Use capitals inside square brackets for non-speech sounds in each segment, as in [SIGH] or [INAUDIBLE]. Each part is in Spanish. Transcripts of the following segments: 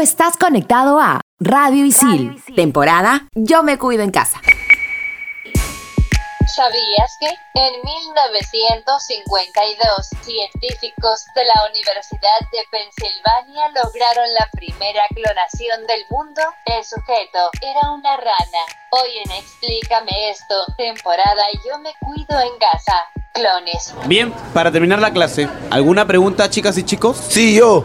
estás conectado a Radio Isil, temporada Yo me cuido en casa. ¿Sabías que en 1952 científicos de la Universidad de Pensilvania lograron la primera clonación del mundo? El sujeto era una rana. Hoy en Explícame esto, temporada Yo me cuido en casa. Clones. Bien, para terminar la clase, ¿alguna pregunta chicas y chicos? Sí, yo.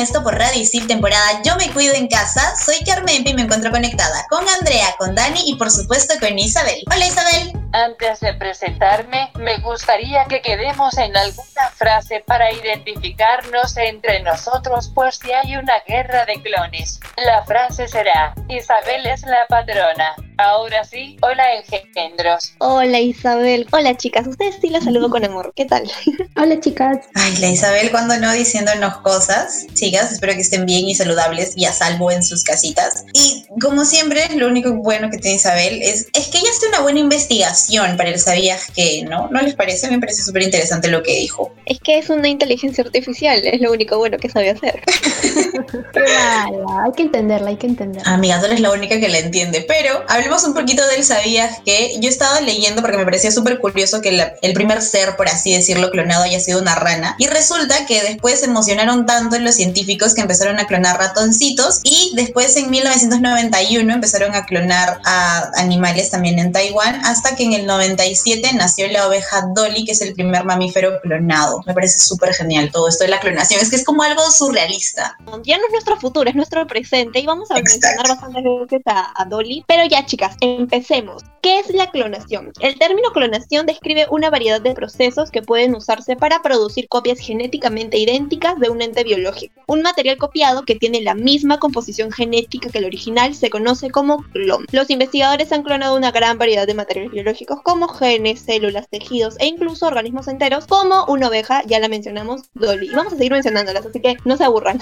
Esto por Radio temporada Yo me cuido en casa. Soy Carmen y me encuentro conectada con Andrea, con Dani y por supuesto con Isabel. Hola Isabel. Antes de presentarme, me gustaría que quedemos en alguna frase para identificarnos entre nosotros por si hay una guerra de clones. La frase será, Isabel es la patrona. Ahora sí, hola engendros. Hola Isabel. Hola chicas, ustedes sí las saludo con amor. ¿Qué tal? [LAUGHS] Hola chicas. Ay, la Isabel cuando no diciéndonos cosas. Chicas, espero que estén bien y saludables y a salvo en sus casitas. Y como siempre, lo único bueno que tiene Isabel es, es que ella hace una buena investigación para el sabías que, ¿no? ¿No les parece? Me parece súper interesante lo que dijo. Es que es una inteligencia artificial, es lo único bueno que sabe hacer. [LAUGHS] Qué mala, hay que entenderla, hay que entenderla. Amiga, tú eres la única que la entiende. Pero hablemos un poquito del sabías que yo estaba leyendo porque me parecía súper curioso que la- el primer ser, por así decirlo, clonado haya sido una rana. Y resulta que después se emocionaron tanto los científicos que empezaron a clonar ratoncitos y después en 1991 empezaron a clonar a animales también en Taiwán hasta que en el 97 nació la oveja Dolly, que es el primer mamífero clonado. Me parece súper genial todo esto de la clonación. Es que es como algo surrealista. Ya no es nuestro futuro, es nuestro presente y vamos a Exacto. mencionar bastantes veces a, a Dolly. Pero ya empecemos. ¿Qué es la clonación? El término clonación describe una variedad de procesos que pueden usarse para producir copias genéticamente idénticas de un ente biológico. Un material copiado que tiene la misma composición genética que el original se conoce como clon. Los investigadores han clonado una gran variedad de materiales biológicos como genes, células, tejidos e incluso organismos enteros como una oveja, ya la mencionamos, Dolly. Y vamos a seguir mencionándolas, así que no se aburran.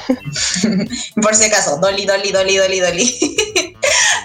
[LAUGHS] Por si acaso, Dolly, Dolly, Dolly, Dolly, Dolly.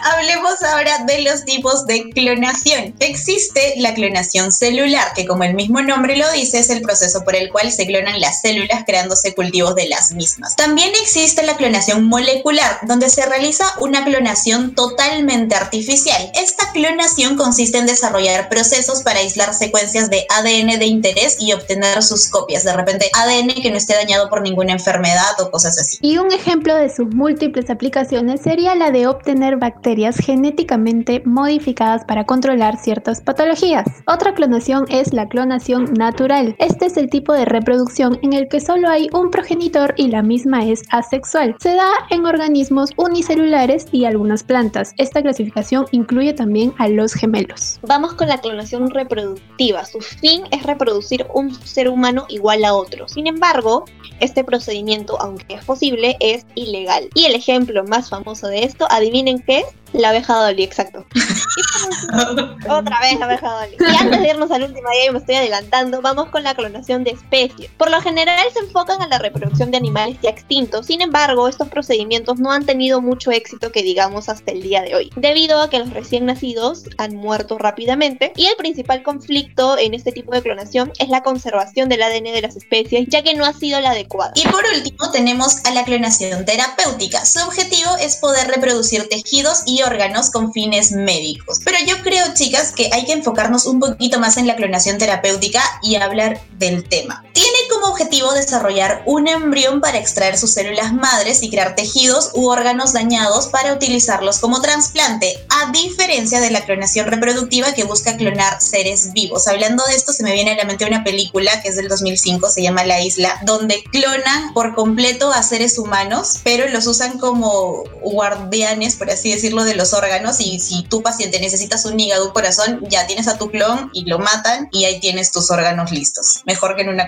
Hablemos ahora de los tipos de clonación. Existe la clonación celular, que como el mismo nombre lo dice, es el proceso por el cual se clonan las células creándose cultivos de las mismas. También existe la clonación molecular, donde se realiza una clonación totalmente artificial. Esta clonación consiste en desarrollar procesos para aislar secuencias de ADN de interés y obtener sus copias. De repente, ADN que no esté dañado por ninguna enfermedad o cosas así. Y un ejemplo de sus múltiples aplicaciones sería la de obtener bacterias genéticamente modificadas para controlar ciertas patologías. Otra clonación es la clonación natural. Este es el tipo de reproducción en el que solo hay un progenitor y la misma es asexual. Se da en organismos unicelulares y algunas plantas. Esta clasificación incluye también a los gemelos. Vamos con la clonación reproductiva. Su fin es reproducir un ser humano igual a otro. Sin embargo, este procedimiento, aunque es posible, es ilegal. Y el ejemplo más famoso de esto, adivinen qué es. La abeja Dolly, exacto. [LAUGHS] Otra vez la abeja Dolly. Y antes de irnos al último día, y me estoy adelantando, vamos con la clonación de especies. Por lo general se enfocan a la reproducción de animales ya extintos, sin embargo, estos procedimientos no han tenido mucho éxito que digamos hasta el día de hoy, debido a que los recién nacidos han muerto rápidamente y el principal conflicto en este tipo de clonación es la conservación del ADN de las especies, ya que no ha sido la adecuada. Y por último tenemos a la clonación terapéutica. Su objetivo es poder reproducir tejidos y órganos con fines médicos. Pero yo creo, chicas, que hay que enfocarnos un poquito más en la clonación terapéutica y hablar del tema. Tiene como objetivo desarrollar un embrión para extraer sus células madres y crear tejidos u órganos dañados para utilizarlos como trasplante, a diferencia de la clonación reproductiva que busca clonar seres vivos. Hablando de esto, se me viene a la mente una película que es del 2005, se llama La Isla, donde clonan por completo a seres humanos, pero los usan como guardianes, por así decirlo, de los órganos y si tu paciente necesitas un hígado, un corazón, ya tienes a tu clon y lo matan y ahí tienes tus órganos listos. Mejor que en una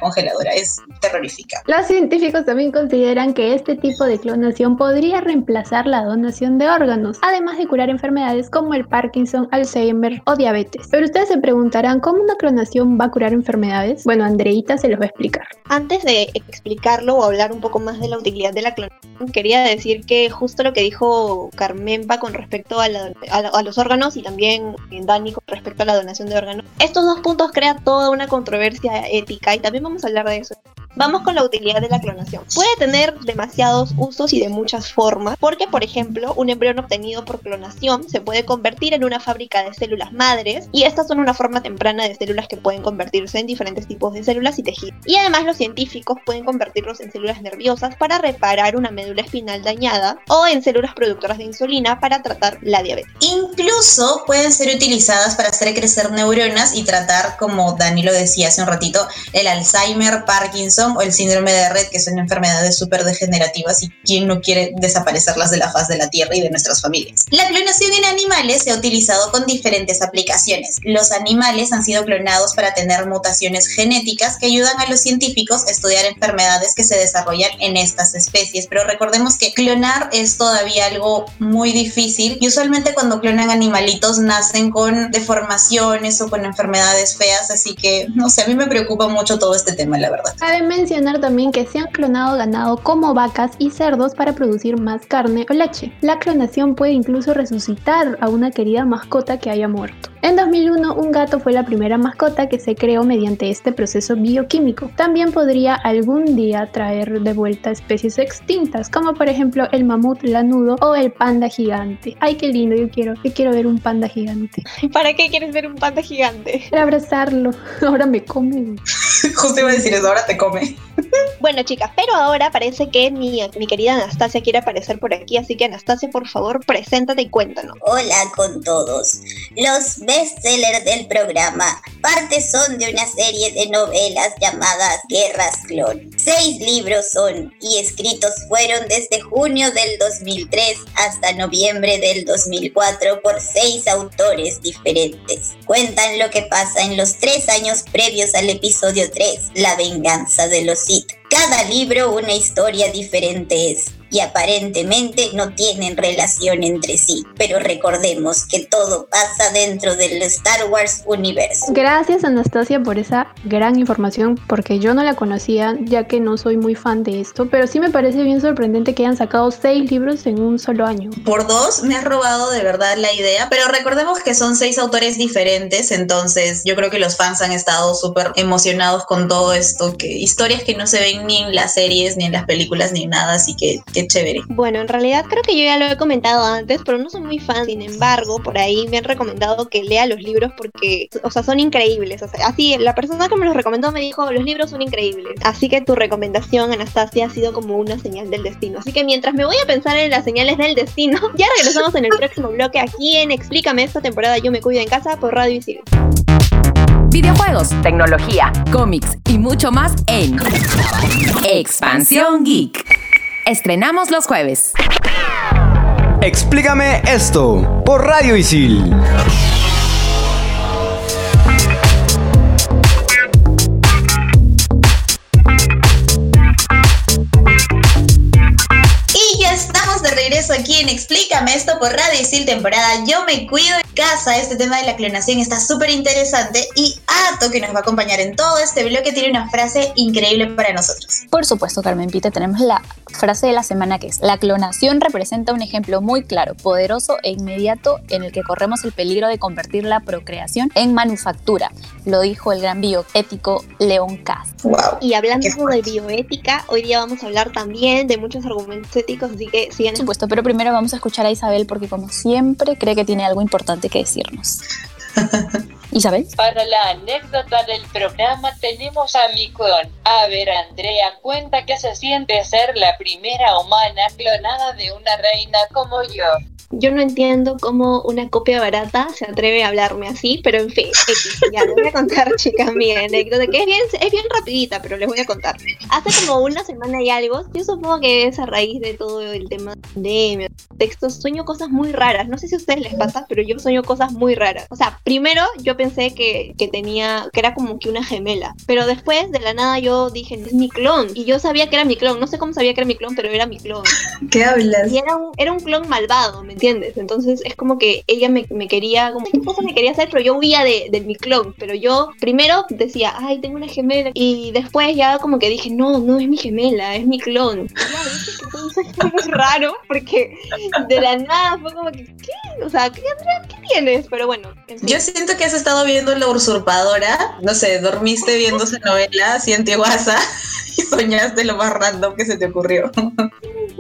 es terrorífica. Los científicos también consideran que este tipo de clonación podría reemplazar la donación de órganos, además de curar enfermedades como el Parkinson, Alzheimer o diabetes. Pero ustedes se preguntarán, ¿cómo una clonación va a curar enfermedades? Bueno, Andreita se los va a explicar. Antes de explicarlo o hablar un poco más de la utilidad de la clonación, quería decir que justo lo que dijo Carmenpa con respecto a, la- a la- a los órganos y también Dani con respecto a la donación de órganos, estos dos puntos crean toda una controversia ética y también vamos a hablar de eso. Vamos con la utilidad de la clonación. Puede tener demasiados usos y de muchas formas, porque por ejemplo, un embrión obtenido por clonación se puede convertir en una fábrica de células madres y estas son una forma temprana de células que pueden convertirse en diferentes tipos de células y tejidos. Y además los científicos pueden convertirlos en células nerviosas para reparar una médula espinal dañada o en células productoras de insulina para tratar la diabetes. Incluso pueden ser utilizadas para hacer crecer neuronas y tratar, como Dani lo decía hace un ratito, el Alzheimer, Parkinson o el síndrome de Red, que son enfermedades súper degenerativas y quien no quiere desaparecerlas de la faz de la Tierra y de nuestras familias. La clonación en animales se ha utilizado con diferentes aplicaciones. Los animales han sido clonados para tener mutaciones genéticas que ayudan a los científicos a estudiar enfermedades que se desarrollan en estas especies. Pero recordemos que clonar es todavía algo muy difícil y usualmente cuando clonan animalitos nacen con deformaciones o con enfermedades feas, así que no sé, a mí me preocupa mucho todo este tema, la verdad. Cabe mencionar también que se han clonado ganado como vacas y cerdos para producir más carne o leche. La clonación puede incluso resucitar a una querida mascota que haya muerto. En 2001, un gato fue la primera mascota que se creó mediante este proceso bioquímico. También podría algún día traer de vuelta especies extintas, como por ejemplo el mamut lanudo o el panda gigante. Ay, qué lindo, yo quiero, yo quiero ver un panda gigante. [LAUGHS] ¿Para qué quieres ver un panda gigante? Para abrazarlo, [LAUGHS] ahora me come. [LAUGHS] Justo iba a decir eso, ahora te come. Bueno, chicas, pero ahora parece que mi, mi querida Anastasia quiere aparecer por aquí, así que Anastasia, por favor, preséntate y cuéntanos. Hola con todos. Los bestsellers del programa parte son de una serie de novelas llamadas Guerras Clon. Seis libros son y escritos fueron desde junio del 2003 hasta noviembre del 2004 por seis autores diferentes. Cuentan lo que pasa en los tres años previos al episodio 3, La venganza de los Sith. Cada libro una historia diferente es y aparentemente no tienen relación entre sí, pero recordemos que todo pasa dentro del Star Wars universo. Gracias Anastasia por esa gran información, porque yo no la conocía, ya que no soy muy fan de esto, pero sí me parece bien sorprendente que hayan sacado seis libros en un solo año. Por dos me has robado de verdad la idea, pero recordemos que son seis autores diferentes, entonces yo creo que los fans han estado súper emocionados con todo esto, que historias que no se ven ni en las series, ni en las películas, ni en nada, así que qué chévere. Bueno, en realidad creo que yo ya lo he comentado antes, pero no soy muy fan. Sin embargo, por ahí me han recomendado que lea los libros porque, o sea, son increíbles. O sea, así, la persona que me los recomendó me dijo, los libros son increíbles. Así que tu recomendación, Anastasia, ha sido como una señal del destino. Así que mientras me voy a pensar en las señales del destino, [LAUGHS] ya regresamos en el próximo bloque aquí en Explícame esta temporada Yo me cuido en casa por Radio Isil. Videojuegos, tecnología, cómics y mucho más en Expansión Geek. Estrenamos los jueves. Explícame esto por Radio Isil. Y ya estamos de regreso aquí en Explícame esto por Radio Isil temporada Yo me cuido en casa. Este tema de la clonación está súper interesante y Ato, que nos va a acompañar en todo este bloque, tiene una frase increíble para nosotros. Por supuesto, Carmen Pita, tenemos la frase de la semana que es, la clonación representa un ejemplo muy claro, poderoso e inmediato en el que corremos el peligro de convertir la procreación en manufactura, lo dijo el gran bioético León Kass. Wow. Y hablando de bioética, hoy día vamos a hablar también de muchos argumentos éticos, así que sigan. Por supuesto, pero primero vamos a escuchar a Isabel porque como siempre cree que tiene algo importante que decirnos. [LAUGHS] Isabel. Para la anécdota del programa tenemos a mi clon. A ver, Andrea, cuenta que se siente ser la primera humana clonada de una reina como yo. Yo no entiendo cómo una copia barata se atreve a hablarme así, pero en fin, X, ya les voy a contar, [LAUGHS] chicas, mi anécdota, que es bien, es bien rapidita, pero les voy a contar. Hace como una semana y algo, yo supongo que es a raíz de todo el tema de mi textos, sueño cosas muy raras. No sé si a ustedes les pasa, pero yo sueño cosas muy raras. O sea, primero yo pensé que, que tenía, que era como que una gemela, pero después de la nada yo dije, es mi clon, y yo sabía que era mi clon, no sé cómo sabía que era mi clon, pero era mi clon. [LAUGHS] ¿Qué hablas? Y era un, era un clon malvado, ¿me entiendes? Entonces es como que ella me, quería, como qué cosa me quería hacer, pero yo huía de, de mi clon. Pero yo primero decía, ay, tengo una gemela. Y después ya como que dije, no, no es mi gemela, es mi clon. Raro porque de la nada fue como que, ¿qué? O sea, ¿qué, Andrea, ¿qué tienes? Pero bueno. en. Yo siento que has estado viendo La Usurpadora. No sé, dormiste viendo esa novela así antiguaza [LAUGHS] y soñaste lo más random que se te ocurrió.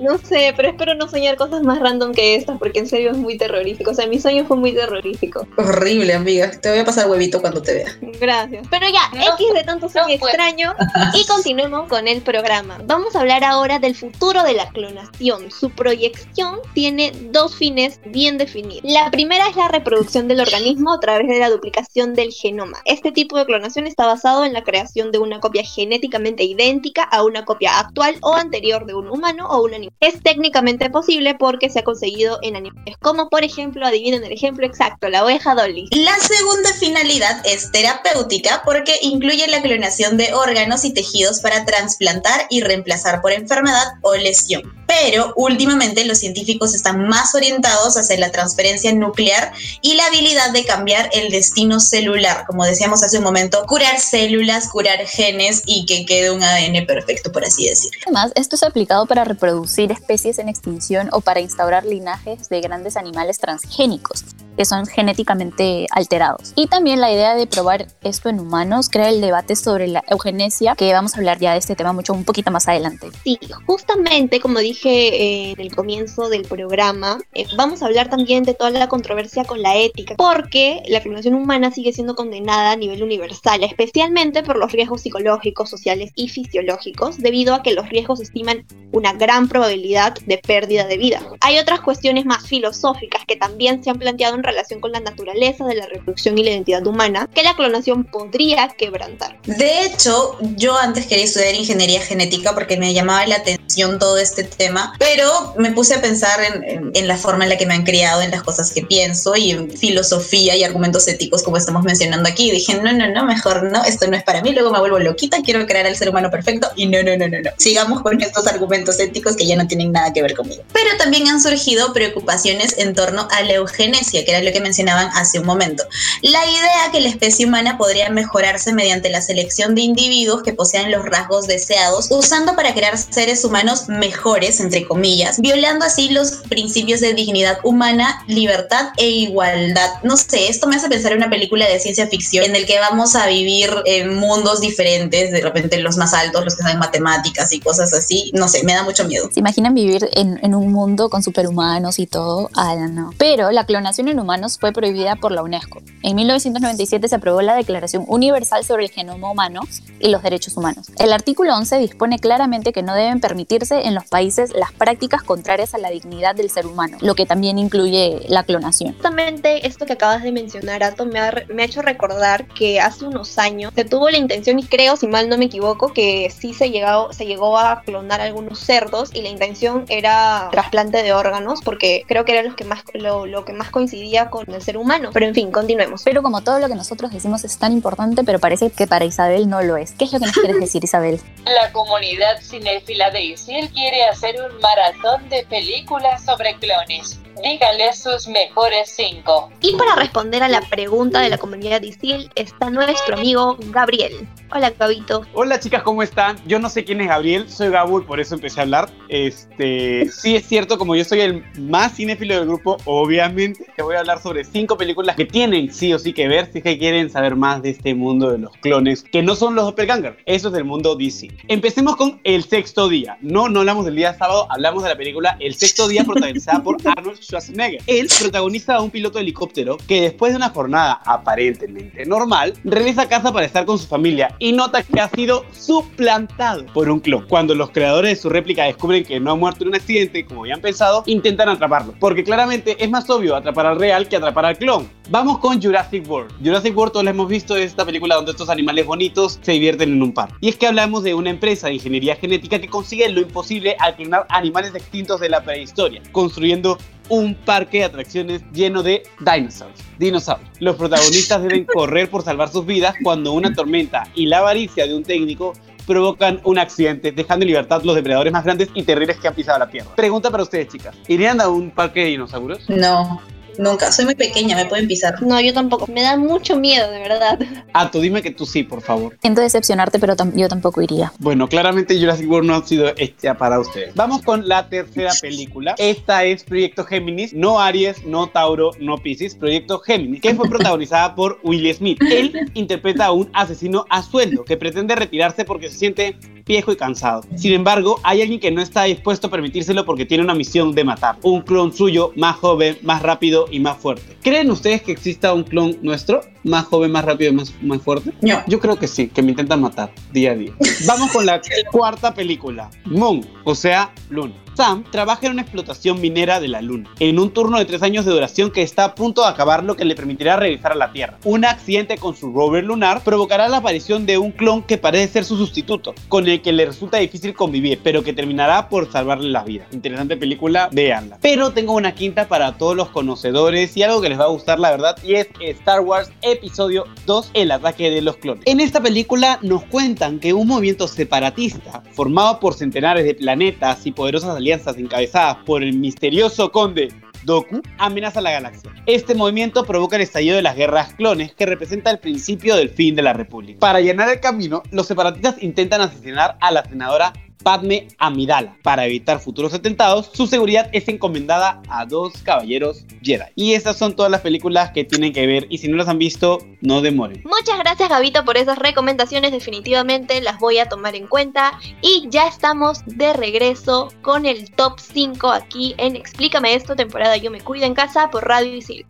No sé, pero espero no soñar cosas más random que estas porque en serio es muy terrorífico. O sea, mi sueño fue muy terrorífico. Horrible, amiga. Te voy a pasar huevito cuando te vea. Gracias. Pero ya, X de tanto sueño no, pues. extraño. Y continuemos con el programa. Vamos a hablar ahora del futuro de la clonación. Su proyección tiene dos fines bien definidos. La primera es la reproducción del organismo a través de la duplicación del genoma. Este tipo de clonación está basado en la creación de una copia genéticamente idéntica a una copia actual o anterior de un humano o un animal. Es técnicamente posible porque se ha conseguido en animales como por ejemplo, adivinen el ejemplo exacto, la oveja Dolly. La segunda finalidad es terapéutica porque incluye la clonación de órganos y tejidos para trasplantar y reemplazar por enfermedad o lesión. Pero últimamente los científicos están más orientados hacia la transferencia nuclear y la habilidad de cambiar el destino celular, como decíamos hace un momento, curar células, curar genes y que quede un ADN perfecto, por así decirlo. Además, esto es aplicado para reproducir especies en extinción o para instaurar linajes de grandes animales transgénicos que son genéticamente alterados. Y también la idea de probar esto en humanos crea el debate sobre la eugenesia, que vamos a hablar ya de este tema mucho un poquito más adelante. Sí, justamente como dije eh, en el comienzo del programa, eh, vamos a hablar también de toda la controversia con la ética, porque la clonación humana sigue siendo condenada a nivel universal, especialmente por los riesgos psicológicos, sociales y fisiológicos, debido a que los riesgos estiman una gran probabilidad de pérdida de vida. Hay otras cuestiones más filosóficas que también se han planteado en relación con la naturaleza de la reproducción y la identidad humana, que la clonación podría quebrantar. De hecho, yo antes quería estudiar ingeniería genética porque me llamaba la atención todo este tema, pero me puse a pensar en, en, en la forma en la que me han criado, en las cosas que pienso y en filosofía y argumentos éticos como estamos mencionando aquí. Dije, no, no, no, mejor no, esto no es para mí, luego me vuelvo loquita, quiero crear al ser humano perfecto y no, no, no, no, no. Sigamos con estos argumentos éticos que ya no tienen nada que ver conmigo. Pero también han surgido preocupaciones en torno a la eugenesia, que era lo que mencionaban hace un momento. La idea que la especie humana podría mejorarse mediante la selección de individuos que posean los rasgos deseados, usando para crear seres humanos mejores, entre comillas, violando así los principios de dignidad humana, libertad e igualdad. No sé, esto me hace pensar en una película de ciencia ficción en el que vamos a vivir en mundos diferentes, de repente los más altos, los que saben matemáticas y cosas así. No sé, me da mucho miedo. ¿Se imaginan vivir en, un mundo con superhumanos y todo? Ah, no. Pero la clonación en humanos fue prohibida por la UNESCO. En 1997 se aprobó la Declaración Universal sobre el Genoma Humano y los Derechos Humanos. El artículo 11 dispone claramente que no deben permitirse en los países las prácticas contrarias a la dignidad del ser humano, lo que también incluye la clonación. Justamente esto que acabas de mencionar, Ato, me ha, hecho recordar que hace unos años se tuvo la intención, y creo, si mal no me equivoco, que sí se llegó, se llegó a clonar algunos cerdos y la intención era trasplante de órganos, porque creo que era lo que más, lo que más coincidía con el ser humano. Pero en fin, continuemos. Pero como todo lo que nosotros decimos es tan importante, pero parece que para Isabel no lo es. ¿Qué es lo que nos quieres decir, Isabel? La comunidad cinéfila de Isil quiere hacer un maratón de películas sobre clones. Díganle sus mejores cinco. Y para responder a la pregunta de la comunidad de Isil está nuestro amigo Gabriel. Hola, Gabito. Hola chicas, ¿cómo están? Yo no sé quién es Gabriel, soy Gabul, por eso empecé a hablar. Este, sí es cierto, como yo soy el más cinéfilo del grupo, obviamente te voy a hablar sobre cinco películas que tienen sí o sí que ver si es que quieren saber más de este mundo de los clones, que no son los doppelganger, eso es del mundo DC. Empecemos con El Sexto Día. No, no hablamos del día sábado, hablamos de la película El Sexto Día [LAUGHS] protagonizada por Arnold Schwarzenegger. Él protagoniza a un piloto de helicóptero que después de una jornada aparentemente normal, regresa a casa para estar con su familia y nota que ha sido suplantado por un clon. Cuando los creadores de su réplica descubren que no ha muerto en un accidente, como habían pensado, intentan atraparlo. Porque claramente es más obvio atrapar al real que atrapar al clon. Vamos con Jurassic World. Jurassic World todos lo hemos visto, es esta película donde estos animales bonitos se divierten en un parque. Y es que hablamos de una empresa de ingeniería genética que consigue lo imposible al clonar animales extintos de la prehistoria, construyendo un parque de atracciones lleno de dinosaurs. Dinosaurios. Los protagonistas deben [LAUGHS] correr por salvar sus vidas cuando una tormenta y la avaricia de un técnico provocan un accidente, dejando en libertad los depredadores más grandes y terribles que han pisado la Tierra. Pregunta para ustedes, chicas. ¿Irían a un parque de dinosaurios? No. Nunca, soy muy pequeña, me pueden pisar. No, yo tampoco. Me da mucho miedo, de verdad. Ah, tú dime que tú sí, por favor. Siento decepcionarte, pero tam- yo tampoco iría. Bueno, claramente Jurassic World no ha sido hecha para ustedes. Vamos con la tercera película. Esta es Proyecto Géminis, no Aries, no Tauro, no Pisces, Proyecto Géminis, que fue protagonizada por Will Smith. Él interpreta a un asesino a sueldo que pretende retirarse porque se siente viejo y cansado. Sin embargo, hay alguien que no está dispuesto a permitírselo porque tiene una misión de matar. Un clon suyo más joven, más rápido y más fuerte. ¿Creen ustedes que exista un clon nuestro? Más joven, más rápido y más, más fuerte? No. Yo creo que sí, que me intentan matar día a día. [LAUGHS] Vamos con la cuarta película, Moon, o sea, Luna. Sam trabaja en una explotación minera de la Luna, en un turno de tres años de duración que está a punto de acabar lo que le permitirá regresar a la Tierra. Un accidente con su rover lunar provocará la aparición de un clon que parece ser su sustituto, con el que le resulta difícil convivir, pero que terminará por salvarle la vida. Interesante película, véanla. Pero tengo una quinta para todos los conocedores y algo que les va a gustar, la verdad, y es Star Wars Episodio 2, El ataque de los clones. En esta película nos cuentan que un movimiento separatista, formado por centenares de planetas y poderosas alianzas encabezadas por el misterioso conde Doku amenaza la galaxia. Este movimiento provoca el estallido de las guerras clones que representa el principio del fin de la República. Para llenar el camino, los separatistas intentan asesinar a la senadora Padme Amidala. Para evitar futuros atentados, su seguridad es encomendada a dos caballeros Jedi. Y estas son todas las películas que tienen que ver y si no las han visto, no demoren. Muchas gracias Gabito por esas recomendaciones, definitivamente las voy a tomar en cuenta. Y ya estamos de regreso con el top 5 aquí en Explícame esto, temporada Yo me cuido en casa por Radio Isil.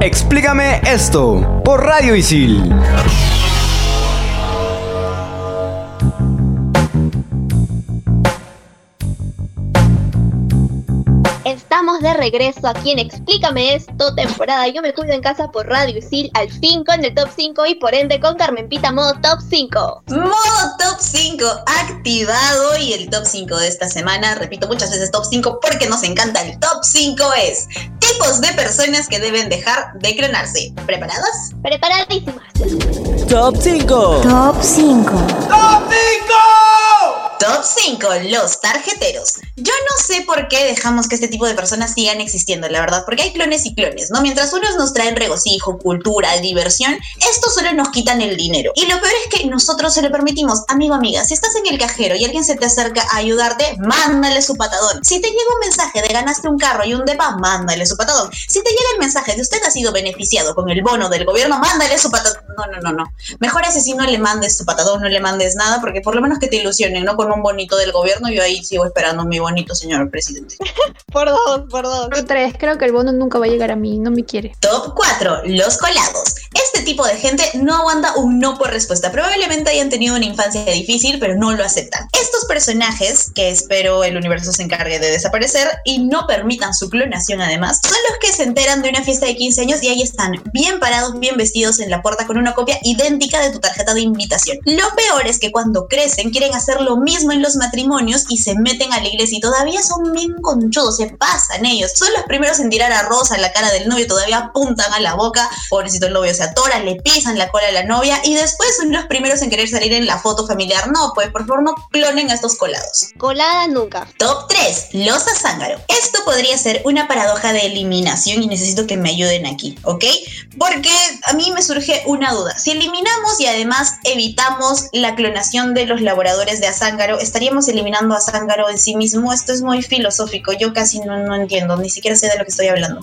Explícame esto por Radio Isil. Regreso aquí en Explícame esto, temporada Yo me cuido en casa por Radio Isil, al fin con el top 5 y por ende con Carmen Pita modo top 5. Modo top 5 activado y el top 5 de esta semana, repito muchas veces top 5 porque nos encanta el top 5 es tipos de personas que deben dejar de clonarse. ¿Preparadas? Preparadísimas. Top 5. Top 5. Top 5, los tarjeteros. Yo no sé por qué dejamos que este tipo de personas sigan existiendo, la verdad, porque hay clones y clones, ¿no? Mientras unos nos traen regocijo, cultura, diversión, estos solo nos quitan el dinero. Y lo peor es que nosotros se lo permitimos, amigo, amiga, si estás en el cajero y alguien se te acerca a ayudarte, mándale su patadón. Si te llega un mensaje de ganaste un carro y un depa, mándale su patadón. Si te llega el mensaje de usted ha sido beneficiado con el bono del gobierno, mándale su patadón. No, no, no, no. Mejor ese sí no le mandes tu patadón, no le mandes nada, porque por lo menos que te ilusionen, ¿no? Con un bonito del gobierno, yo ahí sigo esperando mi bonito señor presidente. [LAUGHS] Por dos, por dos. Por tres, creo que el bono nunca va a llegar a mí, no me quiere. Top 4. Los colados. Este tipo de gente no aguanta un no por respuesta. Probablemente hayan tenido una infancia difícil, pero no lo aceptan. Estos personajes, que espero el universo se encargue de desaparecer y no permitan su clonación además, son los que se enteran de una fiesta de 15 años y ahí están, bien parados, bien vestidos en la puerta con una copia idéntica de tu tarjeta de invitación. Lo peor es que cuando crecen quieren hacer lo mismo en los matrimonios y se meten a la iglesia y todavía son bien conchudos, se pasan ellos. Son los primeros en tirar arroz a la cara del novio, todavía apuntan a la boca, pobrecito el novio se atora, le pisan la cola a la novia y después son los primeros en querer salir en la foto familiar. No, pues por favor no clonen a estos colados. Colada nunca. Top 3. Los azángaro. Esto podría ser una paradoja de eliminación y necesito que me ayuden aquí, ¿ok? Porque a mí me surge una duda. Si eliminamos y además evitamos la clonación de los laboradores de azángaro, ¿estaríamos eliminando a azángaro en sí mismo? Esto es muy filosófico. Yo casi no, no entiendo, ni siquiera sé de lo que estoy hablando.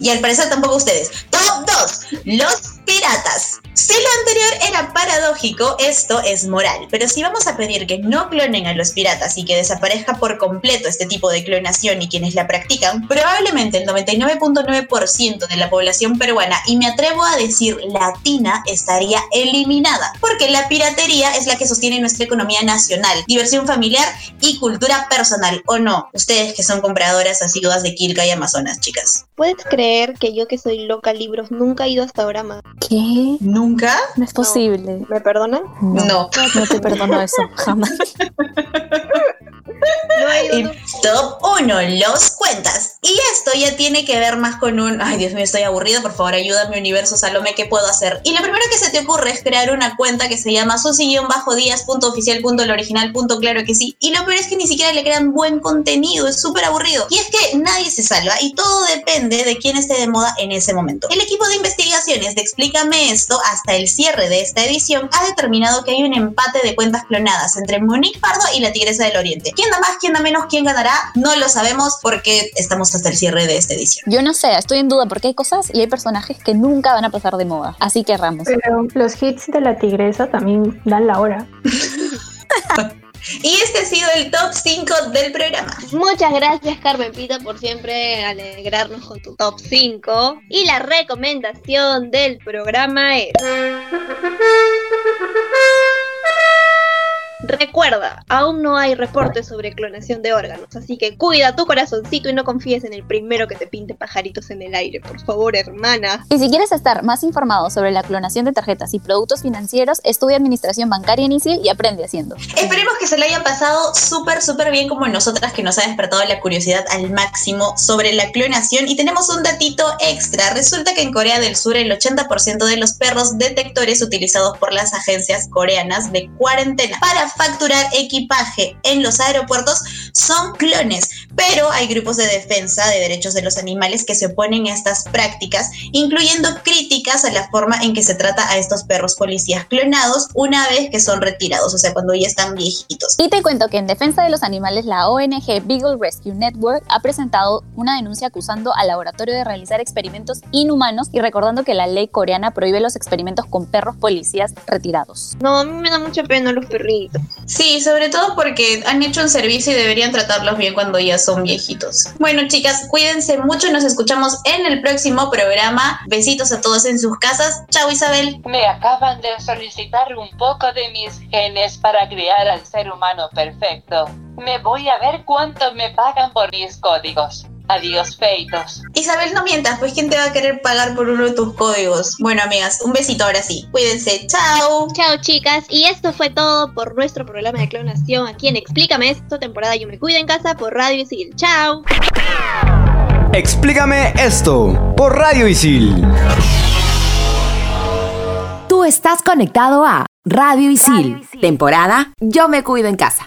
Y al parecer tampoco ustedes. Top 2. Los piratas. Si lo anterior era para paradójico, esto es moral, pero si vamos a pedir que no clonen a los piratas y que desaparezca por completo este tipo de clonación y quienes la practican, probablemente el 99.9% de la población peruana, y me atrevo a decir latina, estaría eliminada, porque la piratería es la que sostiene nuestra economía nacional, diversión familiar y cultura personal, ¿o no? Ustedes que son compradoras asiduas de Kirka y Amazonas, chicas. ¿Puedes creer que yo que soy loca libros nunca he ido hasta ahora más? ¿Qué? ¿Nunca? No es posible. ¿Me perdonan? No. No te perdono eso, [LAUGHS] jamás. [LAUGHS] Y top 1, los cuentas. Y esto ya tiene que ver más con un, ay Dios mío, estoy aburrido, por favor ayúdame universo Salome, ¿qué puedo hacer? Y lo primero que se te ocurre es crear una cuenta que se llama susi-díaz.oficial.loriginal.claro que sí. Y lo peor es que ni siquiera le crean buen contenido, es súper aburrido. Y es que nadie se salva y todo depende de quién esté de moda en ese momento. El equipo de investigaciones de Explícame esto hasta el cierre de esta edición ha determinado que hay un empate de cuentas clonadas entre Monique Pardo y la Tigresa del Oriente. ¿Quién da más, quién da menos, quién ganará? No lo sabemos porque estamos hasta el cierre de esta edición. Yo no sé, estoy en duda porque hay cosas y hay personajes que nunca van a pasar de moda. Así que Ramos. Pero los hits de la tigresa también dan la hora. [LAUGHS] Y este ha sido el top 5 del programa. Muchas gracias Carmen Pita por siempre alegrarnos con tu top 5. Y la recomendación del programa es... Recuerda, aún no hay reportes sobre clonación de órganos, así que cuida tu corazoncito y no confíes en el primero que te pinte pajaritos en el aire, por favor, hermana. Y si quieres estar más informado sobre la clonación de tarjetas y productos financieros, estudia Administración Bancaria en ISIL y aprende haciendo. Esperemos que se le haya pasado súper, súper bien como nosotras que nos ha despertado la curiosidad al máximo sobre la clonación. Y tenemos un datito extra. Resulta que en Corea del Sur el 80% de los perros detectores utilizados por las agencias coreanas de cuarentena para facturar equipaje en los aeropuertos son clones. Pero hay grupos de defensa de derechos de los animales que se oponen a estas prácticas, incluyendo críticas a la forma en que se trata a estos perros policías clonados una vez que son retirados, o sea, cuando ya están viejitos. Y te cuento que en defensa de los animales, la ONG Beagle Rescue Network ha presentado una denuncia acusando al laboratorio de realizar experimentos inhumanos y recordando que la ley coreana prohíbe los experimentos con perros policías retirados. No, a mí me da mucha pena los perritos. Sí, sobre todo porque han hecho un servicio y deberían tratarlos bien cuando ya son viejitos. Bueno, chicas, cuídense mucho. Nos escuchamos en el próximo programa. Besitos a todos en sus casas. Chao, Isabel. Me acaban de solicitar un poco de mis genes para crear al ser humano perfecto. Me voy a ver cuánto me pagan por mis códigos. Adiós, feitos. Isabel, no mientas, pues ¿quién te va a querer pagar por uno de tus códigos? Bueno, amigas, un besito ahora sí. Cuídense. Chao. Chao, chicas. Y esto fue todo por nuestro programa de clonación aquí en Explícame esto, temporada Yo me cuido en casa por Radio Isil. Chao. Explícame esto por Radio Isil. Tú estás conectado a Radio Isil, temporada Yo me cuido en casa.